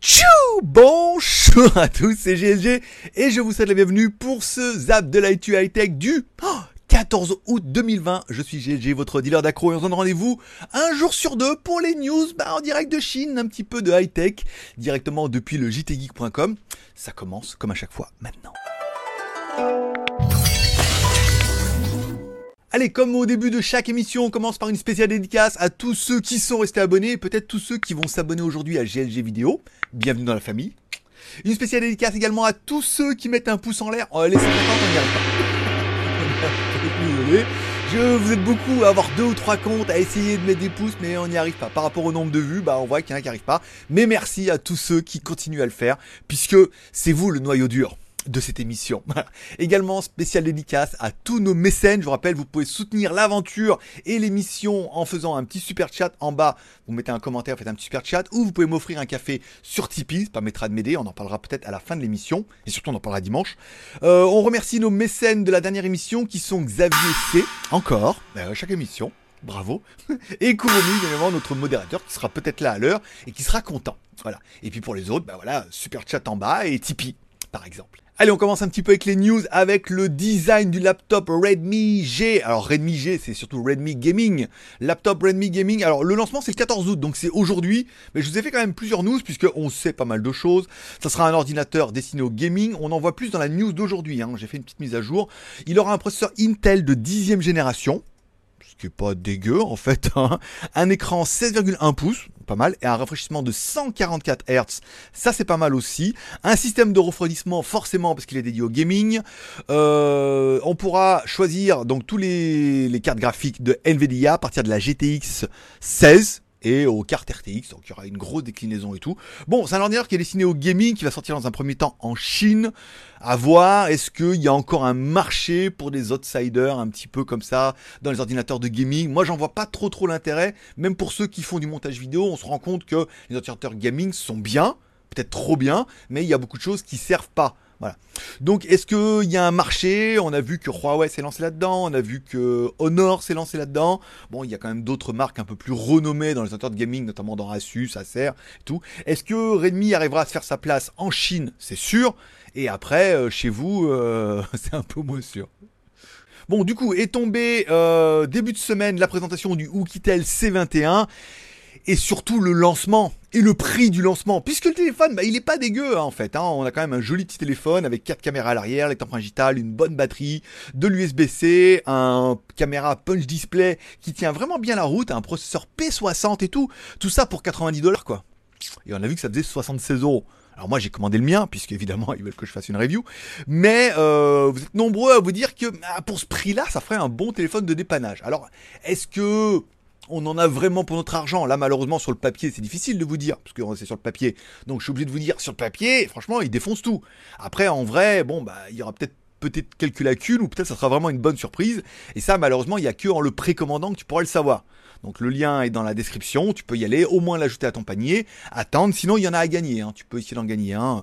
Tchou Bonjour à tous, c'est GLG et je vous souhaite la bienvenue pour ce Zap de l'IT High Tech du 14 août 2020. Je suis GLG, votre dealer d'accro et on se donne rendez-vous un jour sur deux pour les news bah, en direct de Chine, un petit peu de high tech, directement depuis le jtgeek.com. Ça commence comme à chaque fois maintenant. Allez, comme au début de chaque émission, on commence par une spéciale dédicace à tous ceux qui sont restés abonnés, peut-être tous ceux qui vont s'abonner aujourd'hui à GLG Vidéo. Bienvenue dans la famille. Une spéciale dédicace également à tous ceux qui mettent un pouce en l'air. Oh, 50 on n'y arrive pas. Je, vous êtes beaucoup à avoir deux ou trois comptes, à essayer de mettre des pouces, mais on n'y arrive pas. Par rapport au nombre de vues, bah on voit qu'il y en a qui arrivent pas. Mais merci à tous ceux qui continuent à le faire, puisque c'est vous le noyau dur de cette émission. Également spécial dédicace à tous nos mécènes. Je vous rappelle, vous pouvez soutenir l'aventure et l'émission en faisant un petit super chat en bas. Vous mettez un commentaire, faites un petit super chat, ou vous pouvez m'offrir un café sur Tipeee. Ça permettra de m'aider. On en parlera peut-être à la fin de l'émission, et surtout on en parlera dimanche. Euh, on remercie nos mécènes de la dernière émission qui sont Xavier C. Encore, euh, chaque émission. Bravo. Et Kuromi, évidemment, notre modérateur qui sera peut-être là à l'heure et qui sera content. Voilà. Et puis pour les autres, bah voilà, super chat en bas et Tipeee, par exemple. Allez, on commence un petit peu avec les news avec le design du laptop Redmi G. Alors Redmi G, c'est surtout Redmi Gaming. Laptop Redmi Gaming. Alors le lancement c'est le 14 août, donc c'est aujourd'hui. Mais je vous ai fait quand même plusieurs news puisque on sait pas mal de choses. Ça sera un ordinateur destiné au gaming. On en voit plus dans la news d'aujourd'hui. Hein. J'ai fait une petite mise à jour. Il aura un processeur Intel de 10 génération ce qui est pas dégueu en fait. Hein. Un écran 16,1 pouces, pas mal, et un rafraîchissement de 144 Hz, ça c'est pas mal aussi. Un système de refroidissement forcément parce qu'il est dédié au gaming. Euh, on pourra choisir donc tous les, les cartes graphiques de Nvidia à partir de la GTX 16 et aux cartes RTX, donc il y aura une grosse déclinaison et tout. Bon, c'est un ordinateur qui est destiné au gaming, qui va sortir dans un premier temps en Chine. À voir, est-ce qu'il y a encore un marché pour des outsiders un petit peu comme ça dans les ordinateurs de gaming? Moi, j'en vois pas trop trop l'intérêt. Même pour ceux qui font du montage vidéo, on se rend compte que les ordinateurs gaming sont bien, peut-être trop bien, mais il y a beaucoup de choses qui servent pas. Voilà. Donc, est-ce qu'il y a un marché? On a vu que Huawei s'est lancé là-dedans, on a vu que Honor s'est lancé là-dedans. Bon, il y a quand même d'autres marques un peu plus renommées dans les ordinateurs de gaming, notamment dans Asus, Acer et tout. Est-ce que Redmi arrivera à se faire sa place en Chine? C'est sûr. Et après, euh, chez vous, euh, c'est un peu moins sûr. Bon, du coup, est tombé euh, début de semaine la présentation du Oukitel C21 et surtout le lancement et le prix du lancement. Puisque le téléphone, bah, il est pas dégueu hein, en fait. Hein. On a quand même un joli petit téléphone avec quatre caméras à l'arrière, l'écran principal, une bonne batterie, de l'USB-C, un caméra punch display qui tient vraiment bien la route, un processeur P60 et tout. Tout ça pour 90 dollars quoi. Et on a vu que ça faisait 76 euros. Alors moi j'ai commandé le mien, puisque évidemment ils veulent que je fasse une review. Mais euh, vous êtes nombreux à vous dire que ah, pour ce prix-là, ça ferait un bon téléphone de dépannage. Alors est-ce que on en a vraiment pour notre argent. Là, malheureusement, sur le papier, c'est difficile de vous dire, parce que c'est sur le papier. Donc, je suis obligé de vous dire, sur le papier, franchement, il défonce tout. Après, en vrai, bon, bah, il y aura peut-être peut-être quelques lacunes, ou peut-être ça sera vraiment une bonne surprise. Et ça, malheureusement, il n'y a que en le précommandant que tu pourras le savoir. Donc le lien est dans la description, tu peux y aller, au moins l'ajouter à ton panier, attendre, sinon il y en a à gagner, hein. tu peux essayer d'en gagner un.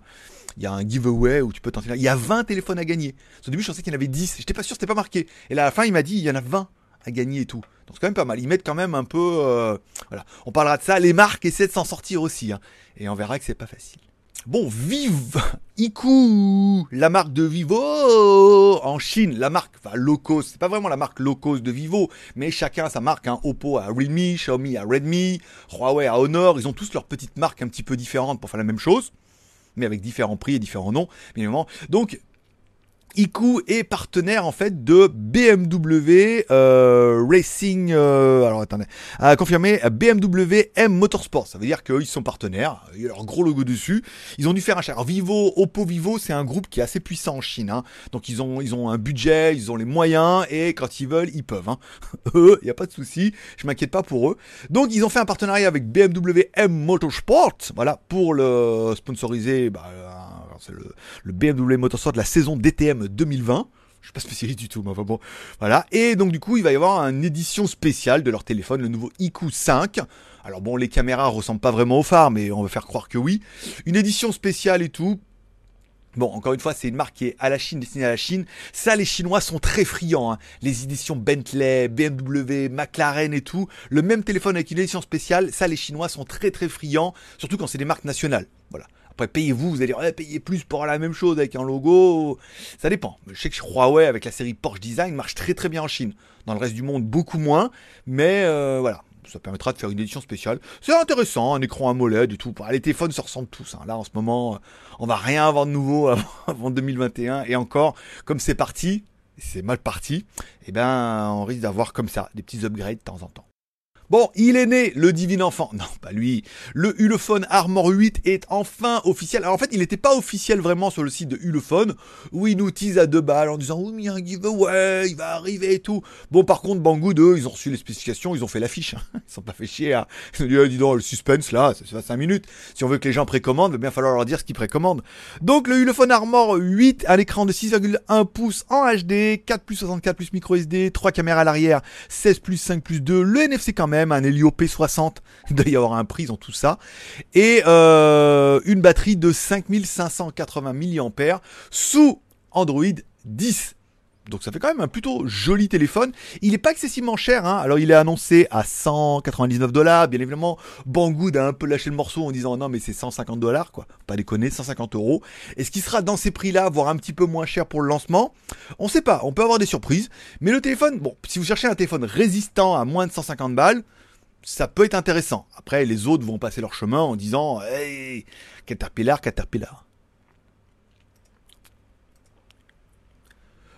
Il y a un giveaway où tu peux tenter. Il y a 20 téléphones à gagner. Au début, je pensais qu'il y en avait 10. J'étais pas sûr, c'était pas marqué. Et là, à la fin, il m'a dit, il y en a 20 à gagner et tout. Donc c'est quand même pas mal. Ils mettent quand même un peu. Euh, voilà. On parlera de ça. Les marques essaient de s'en sortir aussi. Hein. Et on verra que c'est pas facile. Bon, Vive Iku, la marque de Vivo en Chine, la marque, enfin low cost, c'est pas vraiment la marque low cost de Vivo, mais chacun sa marque, hein. Oppo à Realme, Xiaomi à Redmi, Huawei à Honor, ils ont tous leurs petites marques un petit peu différentes pour faire la même chose, mais avec différents prix et différents noms, bien évidemment. Donc Iku est partenaire en fait de BMW euh, Racing. Euh, alors attendez, à confirmer BMW M Motorsport. Ça veut dire qu'ils sont partenaires. Il y a leur gros logo dessus. Ils ont dû faire un. Alors Vivo, Oppo Vivo, c'est un groupe qui est assez puissant en Chine. Hein. Donc ils ont ils ont un budget, ils ont les moyens et quand ils veulent, ils peuvent. Hein. Eux, il y a pas de souci. Je m'inquiète pas pour eux. Donc ils ont fait un partenariat avec BMW M Motorsport. Voilà pour le sponsoriser. Bah, c'est le, BMW Motorsport de la saison DTM 2020. Je suis pas spécialiste du tout, mais enfin bon, voilà. Et donc du coup, il va y avoir une édition spéciale de leur téléphone, le nouveau IQ 5. Alors bon, les caméras ressemblent pas vraiment aux phares, mais on va faire croire que oui. Une édition spéciale et tout. Bon, encore une fois, c'est une marque qui est à la Chine, destinée à la Chine. Ça, les Chinois sont très friands. Hein. Les éditions Bentley, BMW, McLaren et tout. Le même téléphone avec une édition spéciale, ça, les Chinois sont très très friands, surtout quand c'est des marques nationales. Après, payez-vous, vous allez dire, payez plus pour la même chose avec un logo. Ça dépend. Je sais que Huawei, avec la série Porsche Design, marche très très bien en Chine. Dans le reste du monde, beaucoup moins. Mais euh, voilà, ça permettra de faire une édition spéciale. C'est intéressant, un écran AMOLED et tout. Les téléphones se ressemblent tous. Hein. Là, en ce moment, on va rien avoir de nouveau avant 2021. Et encore, comme c'est parti, c'est mal parti, eh ben, on risque d'avoir comme ça des petits upgrades de temps en temps. Bon, il est né, le divin enfant. Non, pas lui. Le Ulefone Armor 8 est enfin officiel. Alors en fait, il n'était pas officiel vraiment sur le site de Ulefone, où ils nous teasent à deux balles en disant oui, mais il y a un giveaway, il va arriver et tout. Bon, par contre, Banggood, eux, ils ont reçu les spécifications, ils ont fait l'affiche. Ils sont pas fait chier. Hein. Ils ont dit, eh, dis donc, le suspense là, ça fait 5 minutes. Si on veut que les gens précommandent, il va bien falloir leur dire ce qu'ils précommandent. Donc le Ulefone Armor 8, un écran de 6,1 pouces en HD, 4 plus 64 plus micro SD, 3 caméras à l'arrière, 16 plus 5 plus 2, le NFC quand même un Helio P60, il doit y avoir un prix dans tout ça, et euh, une batterie de 5580 mAh sous Android 10. Donc ça fait quand même un plutôt joli téléphone. Il n'est pas excessivement cher. Hein. Alors il est annoncé à 199 dollars. Bien évidemment, Banggood a un peu lâché le morceau en disant non mais c'est 150 dollars quoi. Pas déconner, 150 euros. Et ce qui sera dans ces prix-là, voire un petit peu moins cher pour le lancement, on sait pas. On peut avoir des surprises. Mais le téléphone, bon, si vous cherchez un téléphone résistant à moins de 150 balles, ça peut être intéressant. Après, les autres vont passer leur chemin en disant Hey, Caterpillar, Caterpillar.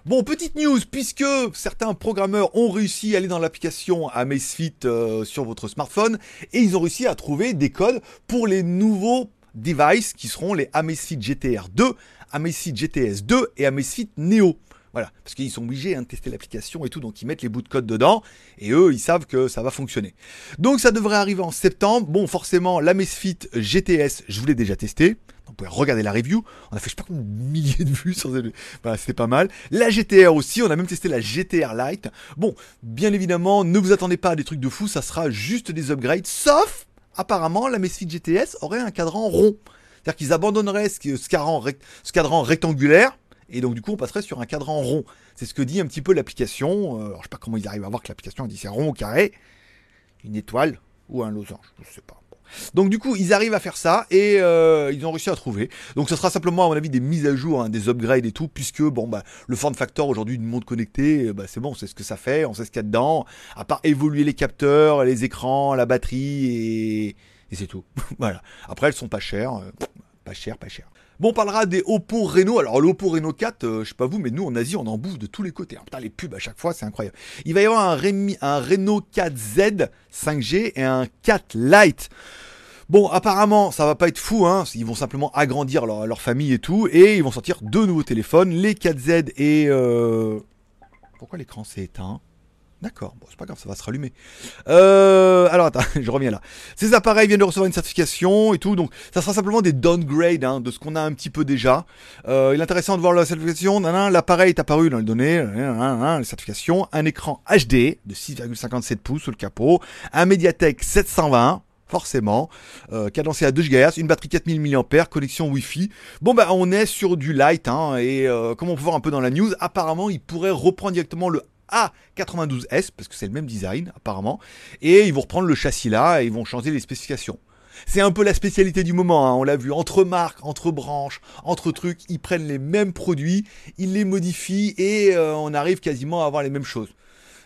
Bon, petite news, puisque certains programmeurs ont réussi à aller dans l'application Amazfit euh, sur votre smartphone et ils ont réussi à trouver des codes pour les nouveaux devices qui seront les Amazfit GTR 2, Amazfit GTS 2 et Amazfit Neo. Voilà, parce qu'ils sont obligés hein, de tester l'application et tout, donc ils mettent les bouts de code dedans, et eux, ils savent que ça va fonctionner. Donc ça devrait arriver en septembre. Bon, forcément, l'Amazfit GTS, je vous l'ai déjà testé. Vous pouvez regarder la review. On a fait je sais pas combien de milliers de vues sur Voilà, c'était pas mal. La GTR aussi, on a même testé la GTR Lite. Bon, bien évidemment, ne vous attendez pas à des trucs de fou, ça sera juste des upgrades, sauf apparemment la Mesfit GTS aurait un cadran rond. C'est-à-dire qu'ils abandonneraient ce cadran rectangulaire et donc du coup on passerait sur un cadran rond. C'est ce que dit un petit peu l'application. Euh, alors, je sais pas comment ils arrivent à voir que l'application dit c'est rond ou carré, une étoile ou un losange, je sais pas. Donc du coup, ils arrivent à faire ça et euh, ils ont réussi à trouver. Donc ce sera simplement à mon avis des mises à jour, hein, des upgrades et tout, puisque bon bah le form factor aujourd'hui du monde connecté, bah, c'est bon, on sait ce que ça fait, on sait ce qu'il y a dedans. À part évoluer les capteurs, les écrans, la batterie et, et c'est tout. voilà. Après elles sont pas chères, euh, pas chères, pas chères. Bon, on parlera des Oppo Reno. Alors, l'Oppo Reno 4, euh, je sais pas vous, mais nous, en Asie, on en bouffe de tous les côtés. putain, les pubs à chaque fois, c'est incroyable. Il va y avoir un, un Reno 4Z 5G et un 4 Lite. Bon, apparemment, ça va pas être fou, hein. Ils vont simplement agrandir leur, famille et tout, et ils vont sortir deux nouveaux téléphones, les 4Z et euh... pourquoi l'écran s'est éteint? D'accord, bon, c'est pas grave, ça va se rallumer. Euh, alors attends, je reviens là. Ces appareils viennent de recevoir une certification et tout, donc ça sera simplement des downgrades hein, de ce qu'on a un petit peu déjà. Euh, il est intéressant de voir la certification. L'appareil est apparu dans les données, les certifications. Un écran HD de 6,57 pouces sous le capot, un Mediatek 720 forcément. Euh, cadencé à 2 GHz, une batterie 4000 mAh, connexion Wi-Fi. Bon bah on est sur du light, hein, et euh, comme on peut voir un peu dans la news, apparemment il pourrait reprendre directement le A92S, parce que c'est le même design apparemment, et ils vont reprendre le châssis là, et ils vont changer les spécifications. C'est un peu la spécialité du moment, hein. on l'a vu, entre marques, entre branches, entre trucs, ils prennent les mêmes produits, ils les modifient, et euh, on arrive quasiment à avoir les mêmes choses.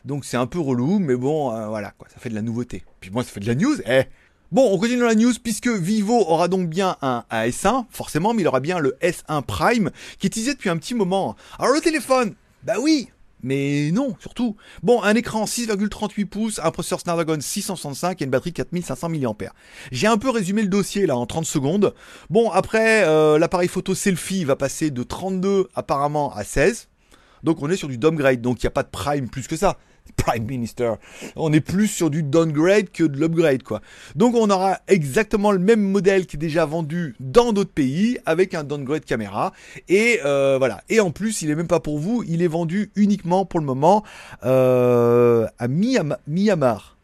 Donc c'est un peu relou, mais bon, voilà, quoi, ça fait de la nouveauté. Puis moi, ça fait de la news, eh Bon, on continue dans la news puisque Vivo aura donc bien un S1, forcément, mais il aura bien le S1 Prime qui est utilisé depuis un petit moment. Alors le téléphone, bah oui, mais non, surtout. Bon, un écran 6,38 pouces, un processeur Snapdragon 665 et une batterie 4500 mAh. J'ai un peu résumé le dossier là en 30 secondes. Bon, après, euh, l'appareil photo selfie va passer de 32 apparemment à 16. Donc on est sur du downgrade, donc il n'y a pas de prime plus que ça. Prime Minister. On est plus sur du downgrade que de l'upgrade, quoi. Donc on aura exactement le même modèle qui est déjà vendu dans d'autres pays avec un downgrade caméra. Et euh, voilà. Et en plus, il est même pas pour vous, il est vendu uniquement pour le moment euh, à Myanmar.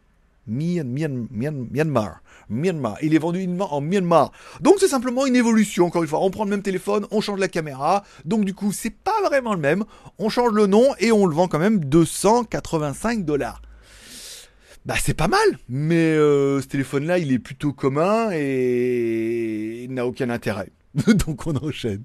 Myanmar. Myanmar. Il est vendu en Myanmar. Donc c'est simplement une évolution, encore une fois. On prend le même téléphone, on change la caméra. Donc du coup, c'est pas vraiment le même. On change le nom et on le vend quand même 285 dollars. Bah c'est pas mal, mais euh, ce téléphone-là, il est plutôt commun et il n'a aucun intérêt. Donc on enchaîne.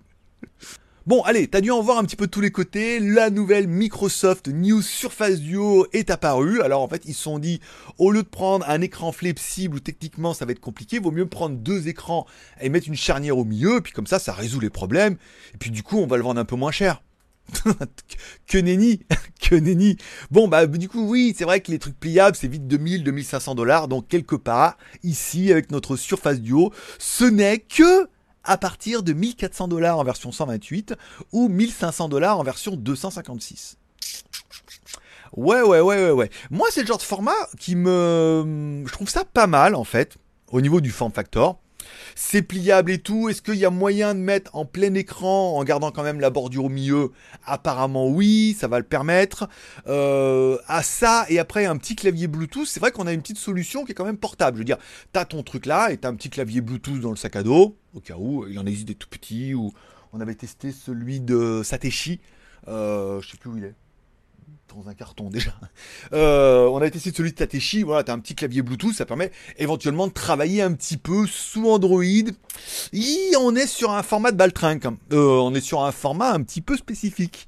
Bon, allez, t'as dû en voir un petit peu tous les côtés. La nouvelle Microsoft New Surface Duo est apparue. Alors en fait, ils se sont dit, au lieu de prendre un écran flexible où techniquement ça va être compliqué, vaut mieux prendre deux écrans et mettre une charnière au milieu. Puis comme ça, ça résout les problèmes. Et puis du coup, on va le vendre un peu moins cher. que nenni, que nenni. Bon bah du coup oui, c'est vrai que les trucs pliables c'est vite 2000, 2500 dollars. Donc quelque part ici avec notre Surface Duo, ce n'est que à partir de 1400 dollars en version 128 ou 1500 dollars en version 256. Ouais, ouais, ouais, ouais, ouais. Moi, c'est le genre de format qui me. Je trouve ça pas mal, en fait, au niveau du form factor c'est pliable et tout. Est-ce qu'il y a moyen de mettre en plein écran en gardant quand même la bordure au milieu? Apparemment oui, ça va le permettre. Euh, à ça et après un petit clavier Bluetooth, c'est vrai qu'on a une petite solution qui est quand même portable. Je veux dire, t'as ton truc là et t'as un petit clavier Bluetooth dans le sac à dos, au cas où il en existe des tout petits. Ou on avait testé celui de Satechi. Euh, je sais plus où il est dans un carton déjà. Euh, on a essayé celui de Tateshi, voilà, t'as un petit clavier Bluetooth, ça permet éventuellement de travailler un petit peu sous Android. Et on est sur un format de baltringue, euh, on est sur un format un petit peu spécifique.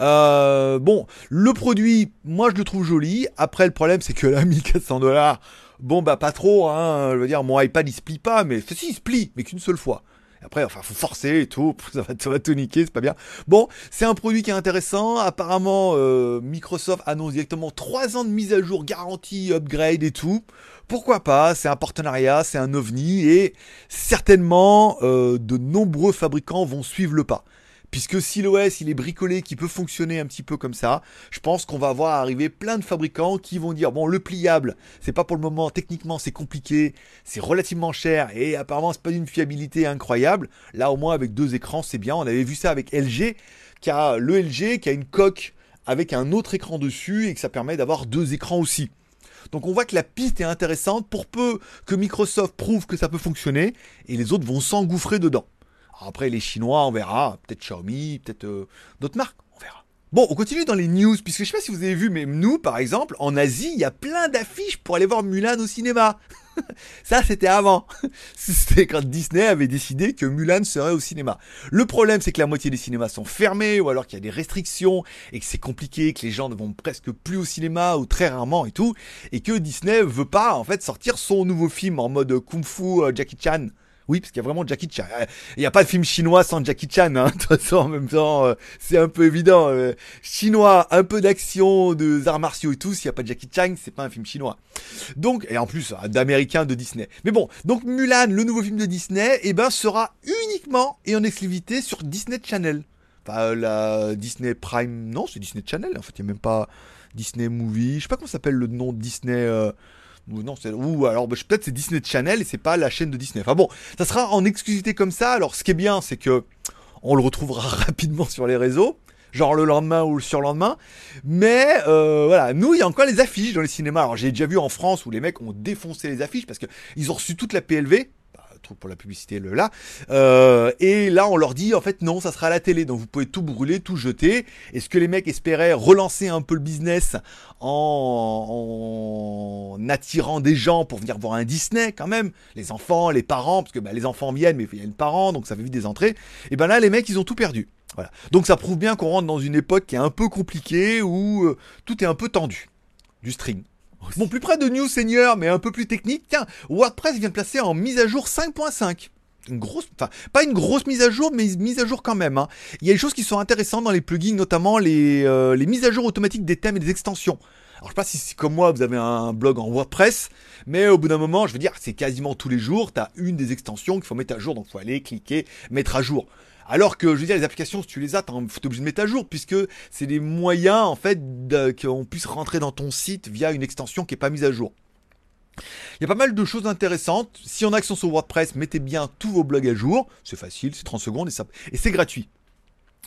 Euh, bon, le produit, moi je le trouve joli. Après, le problème, c'est que là, 1400 dollars, bon bah pas trop. Hein, je veux dire, mon iPad il se plie pas, mais si il se plie, mais qu'une seule fois. Après, enfin, faut forcer et tout, ça va, ça tout niquer, c'est pas bien. Bon, c'est un produit qui est intéressant. Apparemment, euh, Microsoft annonce directement 3 ans de mise à jour garantie, upgrade et tout. Pourquoi pas? C'est un partenariat, c'est un ovni et certainement euh, de nombreux fabricants vont suivre le pas puisque si l'OS il est bricolé, qui peut fonctionner un petit peu comme ça, je pense qu'on va voir arriver plein de fabricants qui vont dire bon le pliable, c'est pas pour le moment techniquement c'est compliqué, c'est relativement cher et apparemment c'est pas d'une fiabilité incroyable. Là au moins avec deux écrans c'est bien. On avait vu ça avec LG, qui a le LG qui a une coque avec un autre écran dessus et que ça permet d'avoir deux écrans aussi. Donc on voit que la piste est intéressante pour peu que Microsoft prouve que ça peut fonctionner et les autres vont s'engouffrer dedans. Après, les Chinois, on verra. Peut-être Xiaomi, peut-être euh, d'autres marques. On verra. Bon, on continue dans les news, puisque je sais pas si vous avez vu, mais nous, par exemple, en Asie, il y a plein d'affiches pour aller voir Mulan au cinéma. Ça, c'était avant. C'était quand Disney avait décidé que Mulan serait au cinéma. Le problème, c'est que la moitié des cinémas sont fermés, ou alors qu'il y a des restrictions, et que c'est compliqué, que les gens ne vont presque plus au cinéma, ou très rarement et tout, et que Disney veut pas, en fait, sortir son nouveau film en mode Kung Fu euh, Jackie Chan oui, parce qu'il y a vraiment Jackie Chan. Euh, il n'y a pas de film chinois sans Jackie Chan. Hein. De toute façon, en même temps, euh, c'est un peu évident. Euh, chinois, un peu d'action, de arts martiaux et tout. S'il n'y a pas de Jackie Chan, c'est pas un film chinois. Donc, et en plus, d'américain de Disney. Mais bon, donc Mulan, le nouveau film de Disney, eh ben, sera uniquement et en exclusivité sur Disney Channel. Enfin, la Disney Prime, non, c'est Disney Channel. En fait, il n'y a même pas Disney Movie. Je sais pas comment s'appelle le nom de Disney. Ou non, ou alors bah, peut-être c'est Disney Channel et c'est pas la chaîne de Disney. Enfin bon, ça sera en exclusivité comme ça. Alors ce qui est bien, c'est que on le retrouvera rapidement sur les réseaux, genre le lendemain ou le surlendemain. Mais euh, voilà, nous il y a encore les affiches dans les cinémas. Alors j'ai déjà vu en France où les mecs ont défoncé les affiches parce que ils ont reçu toute la PLV pour la publicité le là. Euh, et là, on leur dit en fait non, ça sera à la télé, donc vous pouvez tout brûler, tout jeter. Et ce que les mecs espéraient relancer un peu le business en, attirant des gens pour venir voir un Disney quand même, les enfants, les parents, parce que bah, les enfants viennent, mais il y a une parent, donc ça fait vite des entrées. Et ben là, les mecs, ils ont tout perdu. Voilà. Donc ça prouve bien qu'on rentre dans une époque qui est un peu compliquée où euh, tout est un peu tendu. Du string. Bon, plus près de New Senior, mais un peu plus technique, tiens, WordPress vient de placer en mise à jour 5.5 une grosse, enfin pas une grosse mise à jour, mais une mise à jour quand même. Hein. Il y a des choses qui sont intéressantes dans les plugins, notamment les, euh, les mises à jour automatiques des thèmes et des extensions. Alors je sais pas si comme moi vous avez un blog en WordPress, mais au bout d'un moment, je veux dire, c'est quasiment tous les jours, tu une des extensions qu'il faut mettre à jour, donc faut aller cliquer, mettre à jour. Alors que, je veux dire, les applications, si tu les as, t'es obligé de mettre à jour, puisque c'est des moyens, en fait, qu'on puisse rentrer dans ton site via une extension qui n'est pas mise à jour. Il y a pas mal de choses intéressantes. Si on a accent sur WordPress, mettez bien tous vos blogs à jour. C'est facile, c'est 30 secondes et, et c'est gratuit.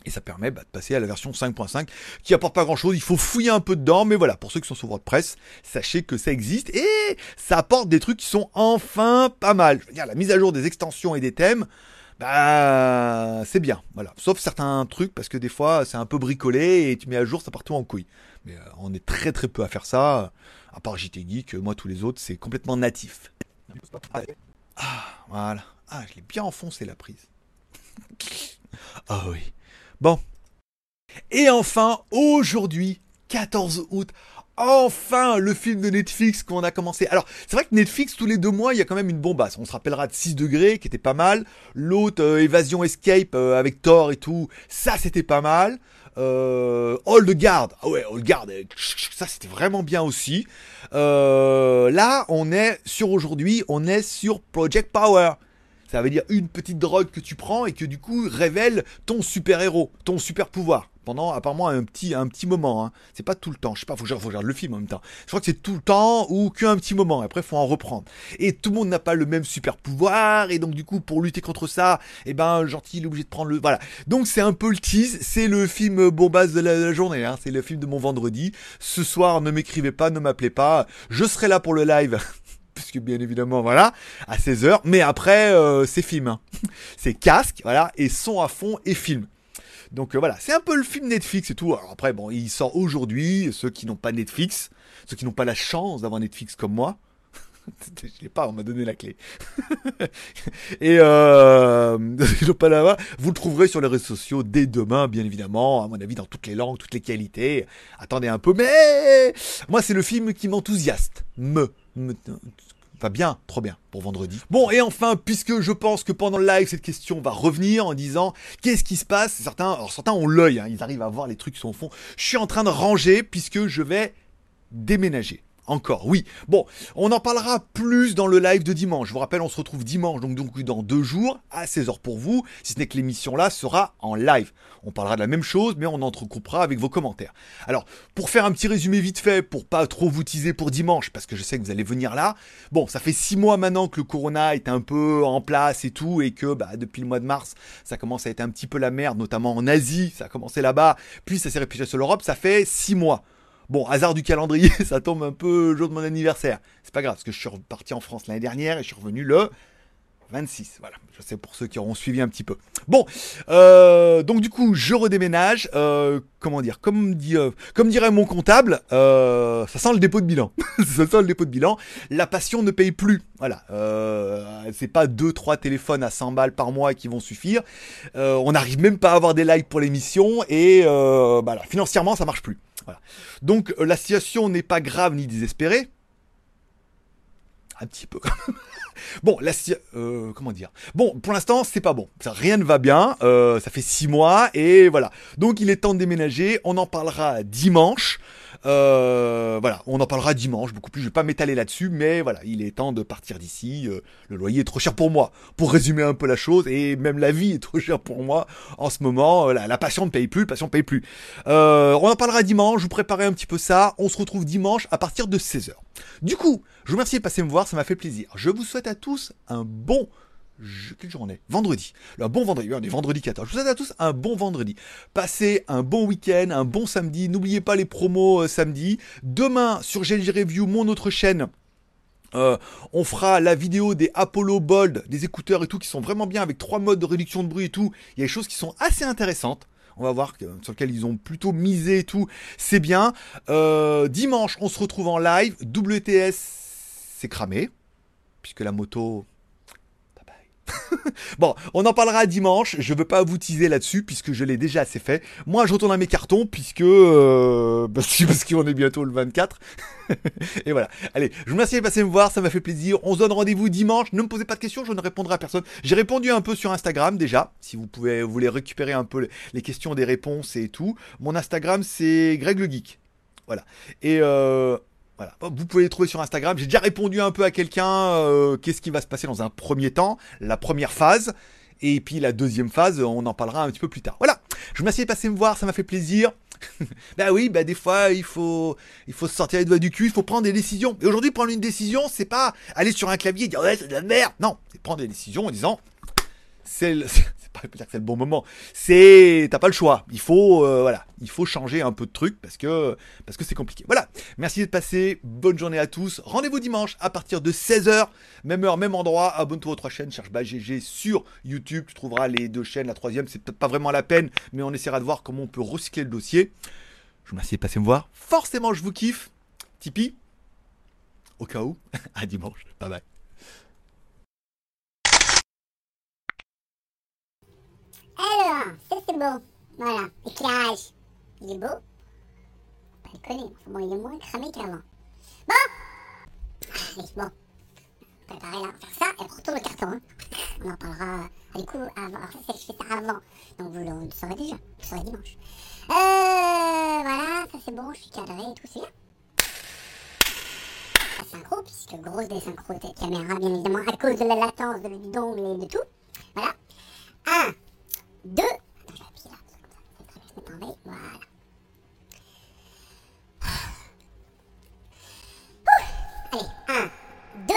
Et ça permet bah, de passer à la version 5.5 qui apporte pas grand chose. Il faut fouiller un peu dedans, mais voilà, pour ceux qui sont sur WordPress, sachez que ça existe et ça apporte des trucs qui sont enfin pas mal. Je veux dire, la mise à jour des extensions et des thèmes, bah c'est bien, voilà. Sauf certains trucs parce que des fois c'est un peu bricolé et tu mets à jour ça part tout en couille. Mais euh, on est très très peu à faire ça. À part JT Geek, moi tous les autres c'est complètement natif. Ah voilà. Ah je l'ai bien enfoncé la prise. Ah oui. Bon. Et enfin, aujourd'hui, 14 août, enfin le film de Netflix qu'on a commencé. Alors, c'est vrai que Netflix, tous les deux mois, il y a quand même une bombasse. On se rappellera de 6 degrés, qui était pas mal. L'autre, euh, Évasion Escape, euh, avec Thor et tout, ça, c'était pas mal. Euh, Old Guard, ah ouais, Old Guard, euh, ça, c'était vraiment bien aussi. là, on est sur aujourd'hui, on est sur Project Power. Ça veut dire une petite drogue que tu prends et que du coup révèle ton super héros, ton super pouvoir. Pendant apparemment un petit, un petit moment. Hein. C'est pas tout le temps. Je sais pas, faut que je regarde le film en même temps. Je crois que c'est tout le temps ou qu'un petit moment. Après, faut en reprendre. Et tout le monde n'a pas le même super pouvoir. Et donc, du coup, pour lutter contre ça, eh ben, gentil, il est obligé de prendre le. Voilà. Donc, c'est un peu le tease. C'est le film bombasse de la, de la journée. Hein. C'est le film de mon vendredi. Ce soir, ne m'écrivez pas, ne m'appelez pas. Je serai là pour le live puisque bien évidemment, voilà, à 16h. Mais après, euh, c'est film. Hein. c'est casque, voilà, et son à fond et film. Donc euh, voilà, c'est un peu le film Netflix et tout. Alors après, bon, il sort aujourd'hui. Ceux qui n'ont pas Netflix, ceux qui n'ont pas la chance d'avoir Netflix comme moi, je l'ai pas, on m'a donné la clé. et euh, pas vous le trouverez sur les réseaux sociaux dès demain, bien évidemment, à mon avis, dans toutes les langues, toutes les qualités. Attendez un peu, mais moi, c'est le film qui m'enthousiaste. Me, me, va bien, trop bien pour vendredi. Bon, et enfin, puisque je pense que pendant le live, cette question va revenir en disant qu'est-ce qui se passe? Certains, certains ont l'œil, hein, ils arrivent à voir les trucs qui sont fond. Je suis en train de ranger puisque je vais déménager. Encore, oui. Bon, on en parlera plus dans le live de dimanche. Je vous rappelle, on se retrouve dimanche, donc, donc dans deux jours, à 16h pour vous, si ce n'est que l'émission là sera en live. On parlera de la même chose, mais on entrecoupera avec vos commentaires. Alors, pour faire un petit résumé vite fait, pour pas trop vous teaser pour dimanche, parce que je sais que vous allez venir là. Bon, ça fait six mois maintenant que le Corona est un peu en place et tout, et que bah, depuis le mois de mars, ça commence à être un petit peu la merde, notamment en Asie, ça a commencé là-bas, puis ça s'est répliqué sur l'Europe, ça fait six mois. Bon, hasard du calendrier, ça tombe un peu le jour de mon anniversaire. C'est pas grave, parce que je suis reparti en France l'année dernière et je suis revenu le 26. Voilà, je sais pour ceux qui auront suivi un petit peu. Bon, euh, donc du coup, je redéménage. Euh, comment dire comme, dit, euh, comme dirait mon comptable, ça sent le dépôt de bilan. ça sent le dépôt de bilan. La passion ne paye plus. Voilà, c'est pas 2-3 téléphones à 100 balles par mois qui vont suffire. on n'arrive même pas à avoir des likes pour l'émission et voilà, financièrement, ça marche plus. Donc euh, la situation n'est pas grave ni désespérée. Un petit peu. bon, la euh, comment dire? Bon, pour l'instant, c'est pas bon. rien ne va bien. Euh, ça fait six mois et voilà. Donc il est temps de déménager. On en parlera dimanche. Euh, voilà, on en parlera dimanche, beaucoup plus. Je vais pas m'étaler là-dessus, mais voilà, il est temps de partir d'ici. Euh, le loyer est trop cher pour moi, pour résumer un peu la chose, et même la vie est trop chère pour moi en ce moment. Euh, la, passion ne paye plus, la passion ne paye plus. on en parlera dimanche. Je vous préparerai un petit peu ça. On se retrouve dimanche à partir de 16h. Du coup, je vous remercie de passer me voir, ça m'a fait plaisir. Je vous souhaite à tous un bon quelle journée Vendredi. Un bon vendredi. On est vendredi 14. Je vous souhaite à tous un bon vendredi. Passez un bon week-end, un bon samedi. N'oubliez pas les promos euh, samedi. Demain, sur GLG Review, mon autre chaîne, euh, on fera la vidéo des Apollo Bold, des écouteurs et tout, qui sont vraiment bien avec trois modes de réduction de bruit et tout. Il y a des choses qui sont assez intéressantes. On va voir sur lesquelles ils ont plutôt misé et tout. C'est bien. Euh, dimanche, on se retrouve en live. WTS, c'est cramé. Puisque la moto, bon, on en parlera dimanche. Je veux pas vous teaser là-dessus puisque je l'ai déjà assez fait. Moi, je retourne à mes cartons puisque euh, parce qu'on est bientôt le 24. Et voilà. Allez, je vous remercie de passer me voir, ça m'a fait plaisir. On se donne rendez-vous dimanche. Ne me posez pas de questions, je ne répondrai à personne. J'ai répondu un peu sur Instagram déjà. Si vous pouvez, vous voulez récupérer un peu les questions, des réponses et tout. Mon Instagram, c'est Greg le Geek. Voilà. Et euh, voilà. Vous pouvez les trouver sur Instagram. J'ai déjà répondu un peu à quelqu'un euh, qu'est-ce qui va se passer dans un premier temps, la première phase. Et puis la deuxième phase, on en parlera un petit peu plus tard. Voilà. Je vous remercie de passer me voir, ça m'a fait plaisir. bah oui, bah des fois il faut il faut se sortir les doigts du cul, il faut prendre des décisions. Et aujourd'hui prendre une décision, c'est pas aller sur un clavier et dire ouais c'est de la merde. Non, c'est prendre des décisions en disant c'est pas que c'est le bon moment. C'est, t'as pas le choix. Il faut, euh, voilà, il faut changer un peu de trucs parce que, parce que c'est compliqué. Voilà. Merci d'être passé. Bonne journée à tous. Rendez-vous dimanche à partir de 16h, même heure, même endroit. Abonne-toi aux trois chaînes. Cherche GG sur YouTube. Tu trouveras les deux chaînes. La troisième, c'est peut-être pas vraiment la peine, mais on essaiera de voir comment on peut recycler le dossier. Je vous remercie de passer me voir. Forcément, je vous kiffe. Tipeee. Au cas où. à dimanche. Bye bye. Alors, ça c'est beau. Voilà, éclairage. Il est beau. Pas déconner. Bon, il est moins cramé qu'avant. Bon bon. Préparez là, faire ça et retourne le carton. Hein. On en parlera ah, du coup avant. Alors ça, je fais ça avant. Donc vous le saurez déjà. Vous le saurez dimanche. Euh, voilà, ça c'est bon, je suis cadré et tout, c'est bien. Synchro, puisque grosse désynchro de caméra, bien évidemment, à cause de la latence de l'ongle et de tout. Voilà. 2. Voilà. Allez, 1, 2.